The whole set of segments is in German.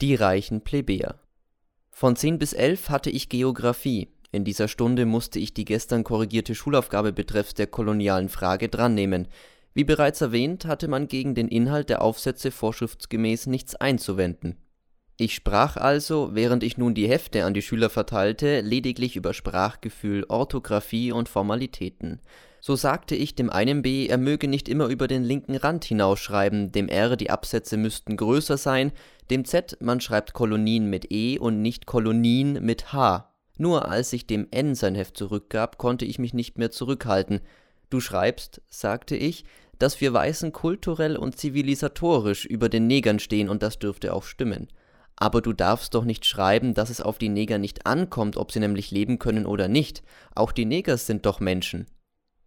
Die reichen Plebejer. Von 10 bis 11 hatte ich Geographie. In dieser Stunde musste ich die gestern korrigierte Schulaufgabe betreffs der kolonialen Frage drannehmen. Wie bereits erwähnt, hatte man gegen den Inhalt der Aufsätze vorschriftsgemäß nichts einzuwenden. Ich sprach also, während ich nun die Hefte an die Schüler verteilte, lediglich über Sprachgefühl, Orthographie und Formalitäten. So sagte ich dem einen B, er möge nicht immer über den linken Rand hinausschreiben, dem R die Absätze müssten größer sein, dem Z man schreibt Kolonien mit E und nicht Kolonien mit H. Nur als ich dem N sein Heft zurückgab, konnte ich mich nicht mehr zurückhalten. Du schreibst, sagte ich, dass wir Weißen kulturell und zivilisatorisch über den Negern stehen und das dürfte auch stimmen. Aber du darfst doch nicht schreiben, dass es auf die Neger nicht ankommt, ob sie nämlich leben können oder nicht. Auch die Neger sind doch Menschen.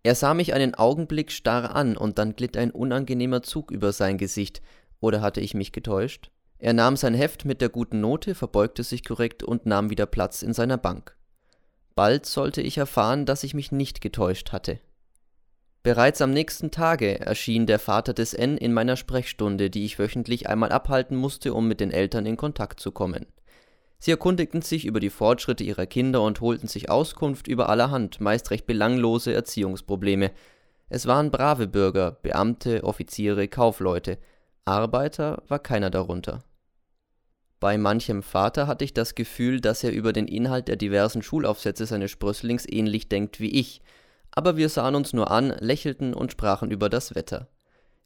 Er sah mich einen Augenblick starr an, und dann glitt ein unangenehmer Zug über sein Gesicht. Oder hatte ich mich getäuscht? Er nahm sein Heft mit der guten Note, verbeugte sich korrekt und nahm wieder Platz in seiner Bank. Bald sollte ich erfahren, dass ich mich nicht getäuscht hatte. Bereits am nächsten Tage erschien der Vater des N in meiner Sprechstunde, die ich wöchentlich einmal abhalten musste, um mit den Eltern in Kontakt zu kommen. Sie erkundigten sich über die Fortschritte ihrer Kinder und holten sich Auskunft über allerhand, meist recht belanglose Erziehungsprobleme. Es waren brave Bürger, Beamte, Offiziere, Kaufleute. Arbeiter war keiner darunter. Bei manchem Vater hatte ich das Gefühl, dass er über den Inhalt der diversen Schulaufsätze seines Sprösslings ähnlich denkt wie ich, aber wir sahen uns nur an, lächelten und sprachen über das Wetter.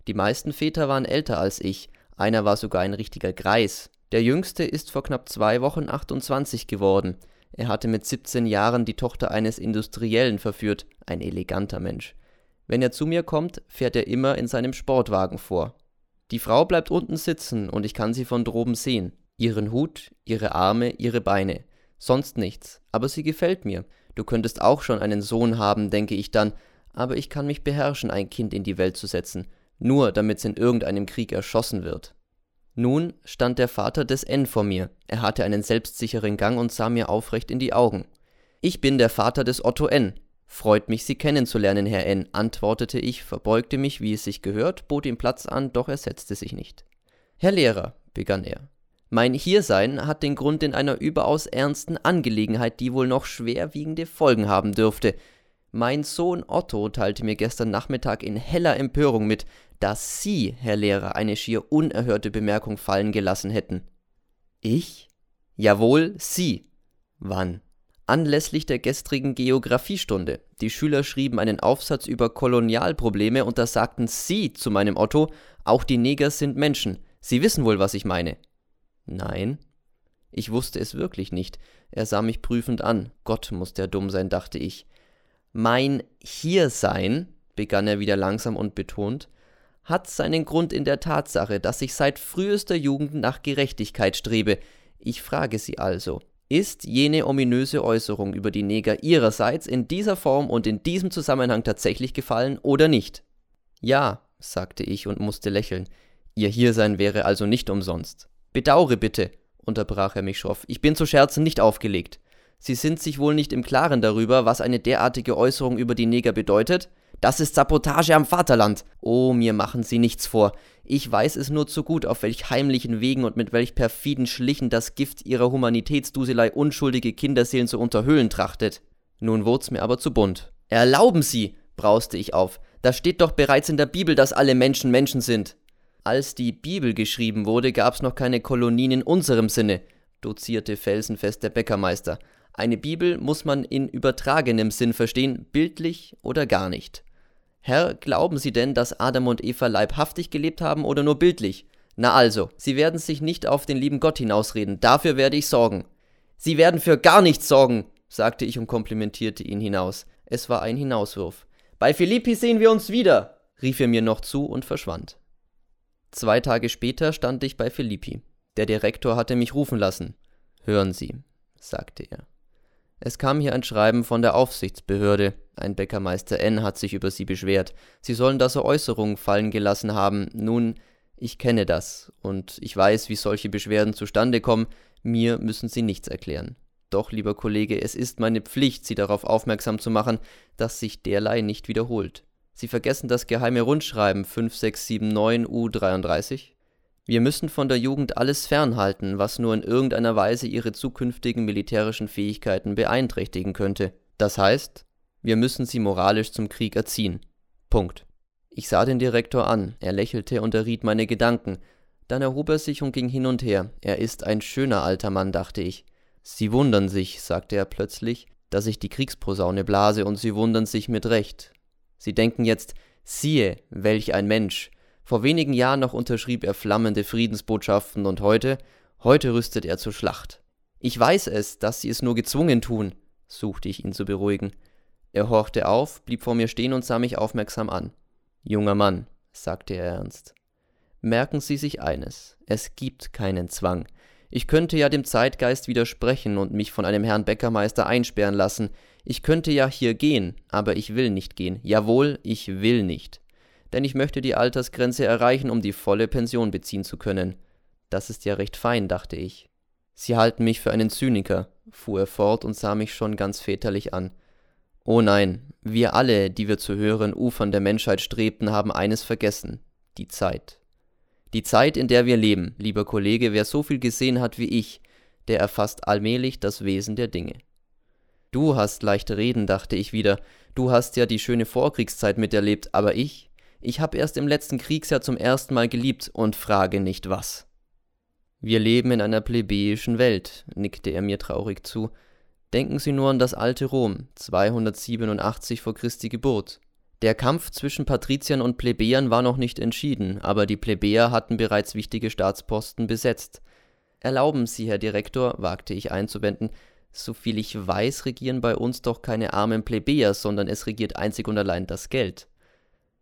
Die meisten Väter waren älter als ich, einer war sogar ein richtiger Greis, der jüngste ist vor knapp zwei Wochen 28 geworden. Er hatte mit 17 Jahren die Tochter eines Industriellen verführt, ein eleganter Mensch. Wenn er zu mir kommt, fährt er immer in seinem Sportwagen vor. Die Frau bleibt unten sitzen und ich kann sie von droben sehen. Ihren Hut, ihre Arme, ihre Beine. Sonst nichts. Aber sie gefällt mir. Du könntest auch schon einen Sohn haben, denke ich dann. Aber ich kann mich beherrschen, ein Kind in die Welt zu setzen. Nur damit es in irgendeinem Krieg erschossen wird. Nun stand der Vater des N vor mir. Er hatte einen selbstsicheren Gang und sah mir aufrecht in die Augen. Ich bin der Vater des Otto N. Freut mich, Sie kennenzulernen, Herr N., antwortete ich, verbeugte mich, wie es sich gehört, bot ihm Platz an, doch er setzte sich nicht. Herr Lehrer, begann er, mein Hiersein hat den Grund in einer überaus ernsten Angelegenheit, die wohl noch schwerwiegende Folgen haben dürfte. Mein Sohn Otto teilte mir gestern Nachmittag in heller Empörung mit, dass Sie, Herr Lehrer, eine schier unerhörte Bemerkung fallen gelassen hätten. Ich? Jawohl, Sie. Wann? Anlässlich der gestrigen Geographiestunde. Die Schüler schrieben einen Aufsatz über Kolonialprobleme und da sagten Sie zu meinem Otto, auch die Neger sind Menschen. Sie wissen wohl, was ich meine. Nein. Ich wusste es wirklich nicht. Er sah mich prüfend an. Gott muss der dumm sein, dachte ich. Mein Hiersein, begann er wieder langsam und betont, hat seinen Grund in der Tatsache, dass ich seit frühester Jugend nach Gerechtigkeit strebe. Ich frage Sie also, ist jene ominöse Äußerung über die Neger Ihrerseits in dieser Form und in diesem Zusammenhang tatsächlich gefallen oder nicht? Ja, sagte ich und musste lächeln. Ihr Hiersein wäre also nicht umsonst. Bedaure bitte, unterbrach er mich schroff, ich bin zu Scherzen nicht aufgelegt. Sie sind sich wohl nicht im Klaren darüber, was eine derartige Äußerung über die Neger bedeutet? Das ist Sabotage am Vaterland. Oh, mir machen Sie nichts vor. Ich weiß es nur zu gut, auf welch heimlichen Wegen und mit welch perfiden Schlichen das Gift ihrer Humanitätsduselei unschuldige Kinderseelen zu unterhöhlen trachtet. Nun wurd's mir aber zu bunt. Erlauben Sie, brauste ich auf. Da steht doch bereits in der Bibel, dass alle Menschen Menschen sind. Als die Bibel geschrieben wurde, gab's noch keine Kolonien in unserem Sinne, dozierte felsenfest der Bäckermeister. Eine Bibel muss man in übertragenem Sinn verstehen, bildlich oder gar nicht. Herr, glauben Sie denn, dass Adam und Eva leibhaftig gelebt haben oder nur bildlich? Na also, Sie werden sich nicht auf den lieben Gott hinausreden, dafür werde ich sorgen. Sie werden für gar nichts sorgen, sagte ich und komplimentierte ihn hinaus. Es war ein Hinauswurf. Bei Philippi sehen wir uns wieder, rief er mir noch zu und verschwand. Zwei Tage später stand ich bei Philippi. Der Direktor hatte mich rufen lassen. Hören Sie, sagte er. Es kam hier ein Schreiben von der Aufsichtsbehörde. Ein Bäckermeister N. hat sich über Sie beschwert. Sie sollen da so Äußerungen fallen gelassen haben. Nun, ich kenne das und ich weiß, wie solche Beschwerden zustande kommen. Mir müssen Sie nichts erklären. Doch, lieber Kollege, es ist meine Pflicht, Sie darauf aufmerksam zu machen, dass sich derlei nicht wiederholt. Sie vergessen das geheime Rundschreiben 5679 U33? Wir müssen von der Jugend alles fernhalten, was nur in irgendeiner Weise ihre zukünftigen militärischen Fähigkeiten beeinträchtigen könnte. Das heißt, wir müssen sie moralisch zum Krieg erziehen. Punkt. Ich sah den Direktor an, er lächelte und erriet meine Gedanken. Dann erhob er sich und ging hin und her. Er ist ein schöner alter Mann, dachte ich. Sie wundern sich, sagte er plötzlich, dass ich die Kriegsposaune blase, und sie wundern sich mit Recht. Sie denken jetzt, siehe, welch ein Mensch. Vor wenigen Jahren noch unterschrieb er flammende Friedensbotschaften und heute, heute rüstet er zur Schlacht. Ich weiß es, dass sie es nur gezwungen tun, suchte ich ihn zu beruhigen. Er horchte auf, blieb vor mir stehen und sah mich aufmerksam an. Junger Mann, sagte er ernst, merken Sie sich eines, es gibt keinen Zwang. Ich könnte ja dem Zeitgeist widersprechen und mich von einem Herrn Bäckermeister einsperren lassen. Ich könnte ja hier gehen, aber ich will nicht gehen. Jawohl, ich will nicht. Denn ich möchte die Altersgrenze erreichen, um die volle Pension beziehen zu können. Das ist ja recht fein, dachte ich. Sie halten mich für einen Zyniker, fuhr er fort und sah mich schon ganz väterlich an. Oh nein, wir alle, die wir zu höheren Ufern der Menschheit strebten, haben eines vergessen die Zeit. Die Zeit, in der wir leben, lieber Kollege, wer so viel gesehen hat wie ich, der erfasst allmählich das Wesen der Dinge. Du hast leichte Reden, dachte ich wieder, du hast ja die schöne Vorkriegszeit miterlebt, aber ich, ich hab erst im letzten Kriegsjahr zum ersten Mal geliebt und frage nicht was. Wir leben in einer plebejischen Welt, nickte er mir traurig zu. Denken Sie nur an das alte Rom, 287 vor Christi Geburt. Der Kampf zwischen Patriziern und Plebejern war noch nicht entschieden, aber die Plebejer hatten bereits wichtige Staatsposten besetzt. Erlauben Sie, Herr Direktor, wagte ich einzuwenden, soviel ich weiß, regieren bei uns doch keine armen Plebejer, sondern es regiert einzig und allein das Geld.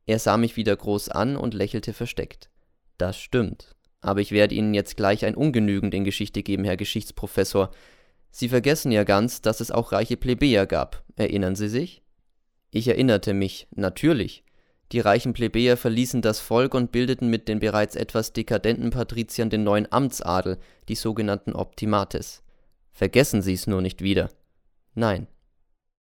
Er sah mich wieder groß an und lächelte versteckt. Das stimmt. Aber ich werde Ihnen jetzt gleich ein Ungenügend in Geschichte geben, Herr Geschichtsprofessor. Sie vergessen ja ganz, dass es auch reiche Plebejer gab. Erinnern Sie sich? Ich erinnerte mich, natürlich. Die reichen Plebejer verließen das Volk und bildeten mit den bereits etwas dekadenten Patriziern den neuen Amtsadel, die sogenannten Optimates. Vergessen Sie's nur nicht wieder. Nein,